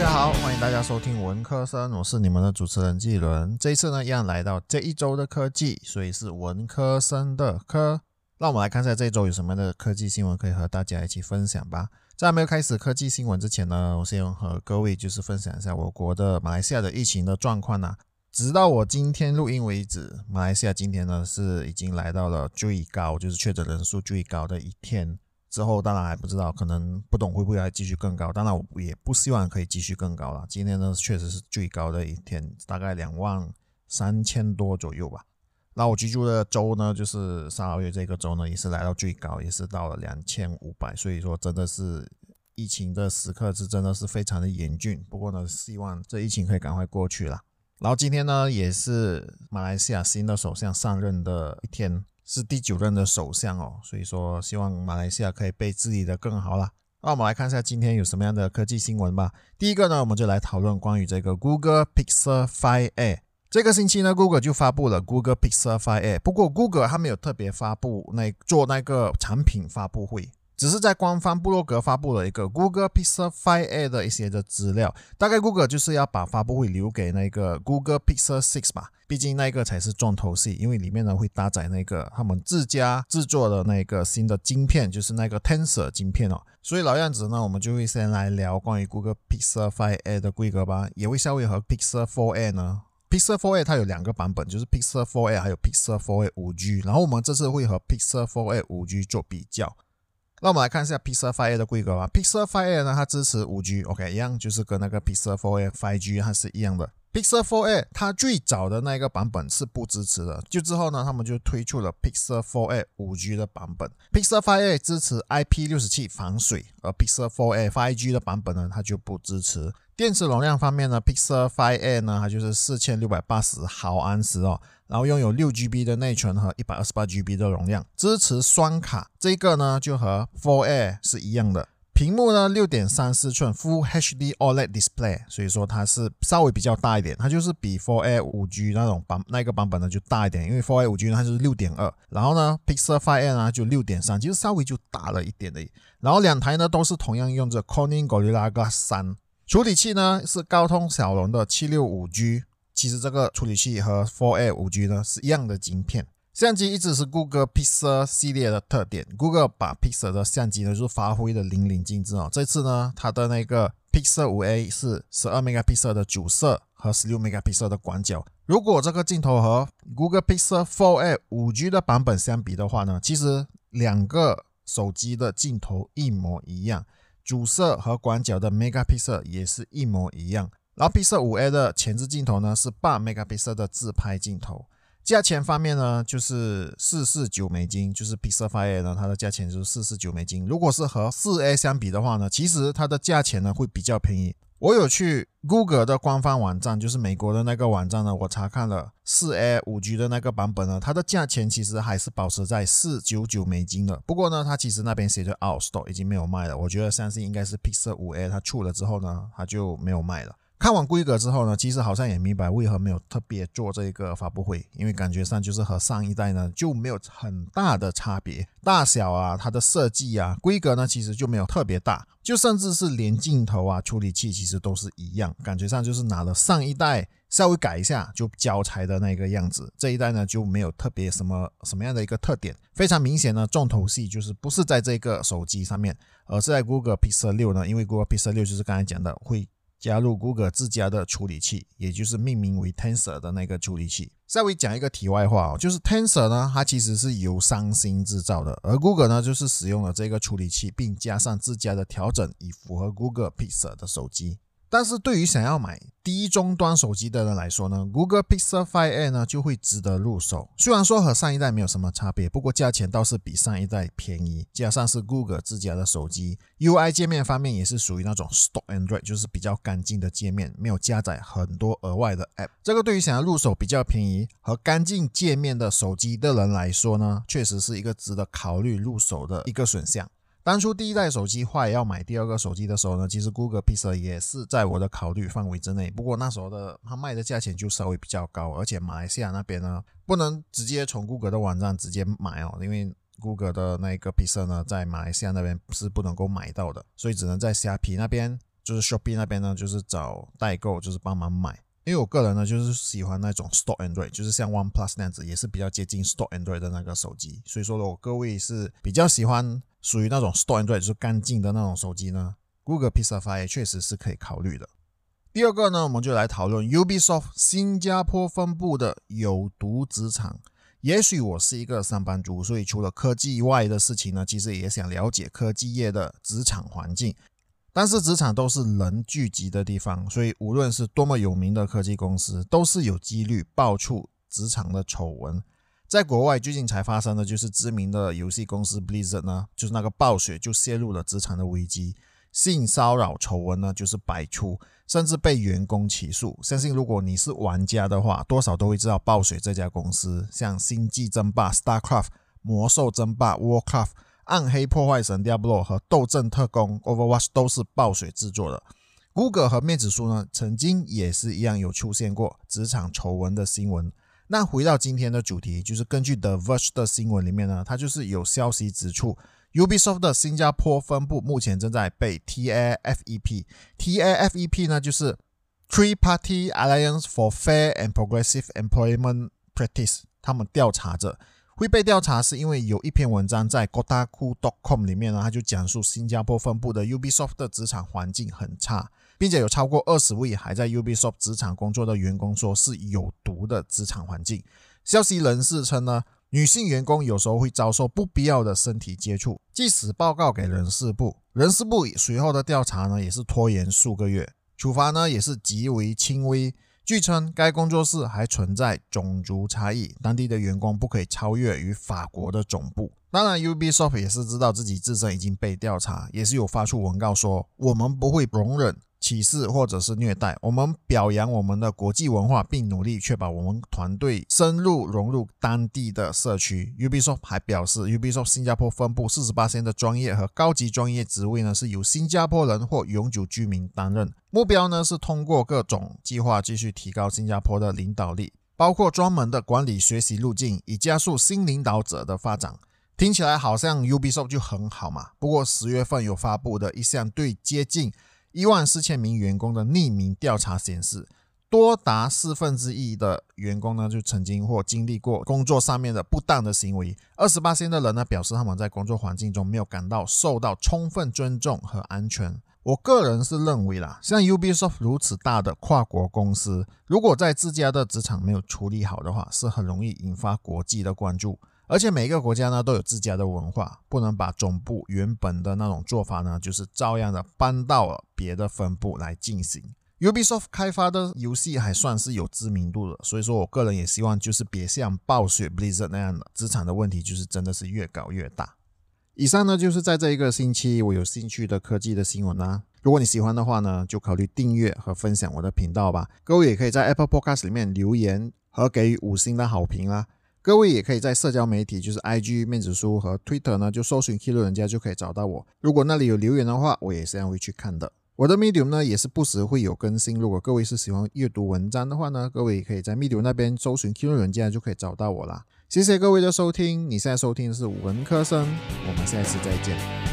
大家好，欢迎大家收听文科生，我是你们的主持人季伦。这一次呢，一样来到这一周的科技，所以是文科生的科。让我们来看一下这一周有什么样的科技新闻可以和大家一起分享吧。在没有开始科技新闻之前呢，我先和各位就是分享一下我国的马来西亚的疫情的状况呢。直到我今天录音为止，马来西亚今天呢是已经来到了最高，就是确诊人数最高的一天。之后当然还不知道，可能不懂会不会还继续更高。当然我也不希望可以继续更高了。今天呢确实是最高的一天，大概两万三千多左右吧。那我居住的州呢，就是沙劳越这个州呢，也是来到最高，也是到了两千五百。所以说真的是疫情的时刻是真的是非常的严峻。不过呢，希望这疫情可以赶快过去了。然后今天呢，也是马来西亚新的首相上任的一天，是第九任的首相哦，所以说希望马来西亚可以被治理的更好啦。那我们来看一下今天有什么样的科技新闻吧。第一个呢，我们就来讨论关于这个 Google Pixel 5a。这个星期呢，Google 就发布了 Google Pixel 5a，不过 Google 它没有特别发布那做那个产品发布会。只是在官方部落格发布了一个 Google Pixel 5a 的一些的资料，大概 Google 就是要把发布会留给那个 Google Pixel 6吧，毕竟那个才是重头戏，因为里面呢会搭载那个他们自家制作的那个新的晶片，就是那个 Tensor 晶片哦。所以老样子呢，我们就会先来聊关于 Google Pixel 5a 的规格吧，也会稍微和 Pixel 4a 呢，Pixel 4a 它有两个版本，就是 Pixel 4a 还有 Pixel 4a 5G，然后我们这次会和 Pixel 4a 5G 做比较。那我们来看一下 Pixel 5a 的规格吧。Pixel 5a 呢，它支持 5G，OK，一样就是跟那个 Pixel 4a 5G 它是一样的。Pixel 4a 它最早的那个版本是不支持的，就之后呢，他们就推出了 Pixel 4a 5G 的版本。Pixel 5a 支持 IP67 防水，而 Pixel 4a 5G 的版本呢，它就不支持。电池容量方面呢，Pixel 5a 呢，它就是四千六百八十毫安时哦。然后拥有六 GB 的内存和一百二十八 GB 的容量，支持双卡。这个呢就和 Four ai 是一样的。屏幕呢六点三四寸 Full HD OLED Display，所以说它是稍微比较大一点。它就是比 Four A 五 G 那种版那个版本呢就大一点，因为 Four A 五 G 它就是六点二，然后呢 Pixel 5a 呢就六点三，其实稍微就大了一点的。然后两台呢都是同样用着 Corning Gorilla Glass 三，处理器呢是高通骁龙的七六五 G。其实这个处理器和 4A 5G 呢是一样的晶片。相机一直是 Google Pixel 系列的特点，Google 把 Pixel 的相机呢就发挥的淋漓尽致哦。这次呢，它的那个 Pixel 5a 是十二 megapixel 的主摄和十六 megapixel 的广角。如果这个镜头和 Google Pixel 4a 5G 的版本相比的话呢，其实两个手机的镜头一模一样，主摄和广角的 megapixel 也是一模一样。然后 Pixel 5a 的前置镜头呢是八 megapixel 的自拍镜头，价钱方面呢就是四四九美金，就是 Pixel 5a 呢它的价钱就是四四九美金。如果是和 4a 相比的话呢，其实它的价钱呢会比较便宜。我有去 Google 的官方网站，就是美国的那个网站呢，我查看了 4a 5G 的那个版本呢，它的价钱其实还是保持在四九九美金的。不过呢，它其实那边写着 out store 已经没有卖了。我觉得相信应该是 Pixel 5a 它出了之后呢，它就没有卖了。看完规格之后呢，其实好像也明白为何没有特别做这个发布会，因为感觉上就是和上一代呢就没有很大的差别，大小啊，它的设计啊，规格呢其实就没有特别大，就甚至是连镜头啊、处理器其实都是一样，感觉上就是拿了上一代稍微改一下就交差的那个样子，这一代呢就没有特别什么什么样的一个特点，非常明显呢，重头戏就是不是在这个手机上面，而是在 Google Pixel 六呢，因为 Google Pixel 六就是刚才讲的会。加入 Google 自家的处理器，也就是命名为 Tensor 的那个处理器。稍微讲一个题外话哦，就是 Tensor 呢，它其实是由三星制造的，而 Google 呢就是使用了这个处理器，并加上自家的调整，以符合 Google Pixel 的手机。但是对于想要买低终端手机的人来说呢，Google Pixel 5a 呢就会值得入手。虽然说和上一代没有什么差别，不过价钱倒是比上一代便宜。加上是 Google 自家的手机，UI 界面方面也是属于那种 Stock Android，就是比较干净的界面，没有加载很多额外的 App。这个对于想要入手比较便宜和干净界面的手机的人来说呢，确实是一个值得考虑入手的一个选项。当初第一代手机坏要买第二个手机的时候呢，其实 Google Pixel 也是在我的考虑范围之内。不过那时候的它卖的价钱就稍微比较高，而且马来西亚那边呢不能直接从 Google 的网站直接买哦，因为 Google 的那个 Pixel 呢在马来西亚那边是不能够买到的，所以只能在虾皮那边就是 Shopee 那边呢，就是找代购，就是帮忙买。因为我个人呢，就是喜欢那种 Store Android，就是像 One Plus 那样子，也是比较接近 Store Android 的那个手机。所以说，如果各位是比较喜欢属于那种 Store Android，就是干净的那种手机呢，Google Pixel 也确实是可以考虑的。第二个呢，我们就来讨论 Ubisoft 新加坡分部的有毒职场。也许我是一个上班族，所以除了科技以外的事情呢，其实也想了解科技业的职场环境。但是职场都是人聚集的地方，所以无论是多么有名的科技公司，都是有几率爆出职场的丑闻。在国外最近才发生的就是知名的游戏公司 Blizzard 呢，就是那个暴雪就泄露了职场的危机，性骚扰丑闻呢就是百出，甚至被员工起诉。相信如果你是玩家的话，多少都会知道暴雪这家公司，像星际争霸 （StarCraft）、魔兽争霸 （Warcraft）。暗黑破坏神 Diablo 和斗阵特工 Overwatch 都是暴雪制作的。Google 和面子书呢，曾经也是一样有出现过职场丑闻的新闻。那回到今天的主题，就是根据 The Verge 的新闻里面呢，它就是有消息指出，Ubisoft 的新加坡分部目前正在被 TAFEP，TAFEP 呢就是 Three Party Alliance for Fair and Progressive Employment Practice，他们调查着。会被调查是因为有一篇文章在 Gotaku.com 里面呢，他就讲述新加坡分部的 Ubisoft 的职场环境很差，并且有超过二十位还在 Ubisoft 职场工作的员工说是有毒的职场环境。消息人士称呢，女性员工有时候会遭受不必要的身体接触，即使报告给人事部，人事部随后的调查呢也是拖延数个月，处罚呢也是极为轻微。据称，该工作室还存在种族差异，当地的员工不可以超越于法国的总部。当然，Ubisoft 也是知道自己自身已经被调查，也是有发出文告说，我们不会容忍。歧视或者是虐待，我们表扬我们的国际文化，并努力确保我们团队深入融入当地的社区。Ubisoft 还表示，Ubisoft 新加坡分部四十八线的专业和高级专业职位呢，是由新加坡人或永久居民担任。目标呢是通过各种计划继续提高新加坡的领导力，包括专门的管理学习路径，以加速新领导者的发展。听起来好像 Ubisoft 就很好嘛。不过十月份有发布的一项对接近。一万四千名员工的匿名调查显示，多达四分之一的员工呢，就曾经或经历过工作上面的不当的行为。二十八的人呢，表示他们在工作环境中没有感到受到充分尊重和安全。我个人是认为啦，像 Ubisoft 如此大的跨国公司，如果在自家的职场没有处理好的话，是很容易引发国际的关注。而且每一个国家呢都有自家的文化，不能把总部原本的那种做法呢，就是照样的搬到了别的分部来进行。Ubisoft 开发的游戏还算是有知名度的，所以说我个人也希望就是别像暴雪 Blizzard 那样的资产的问题，就是真的是越搞越大。以上呢就是在这一个星期我有兴趣的科技的新闻啦。如果你喜欢的话呢，就考虑订阅和分享我的频道吧。各位也可以在 Apple Podcast 里面留言和给予五星的好评啦。各位也可以在社交媒体，就是 IG、面子书和 Twitter 呢，就搜寻 Kilo 人家就可以找到我。如果那里有留言的话，我也是会去看的。我的 Medium 呢，也是不时会有更新。如果各位是喜欢阅读文章的话呢，各位也可以在 Medium 那边搜寻 Kilo 人家就可以找到我啦。谢谢各位的收听，你现在收听的是文科生，我们下次再见。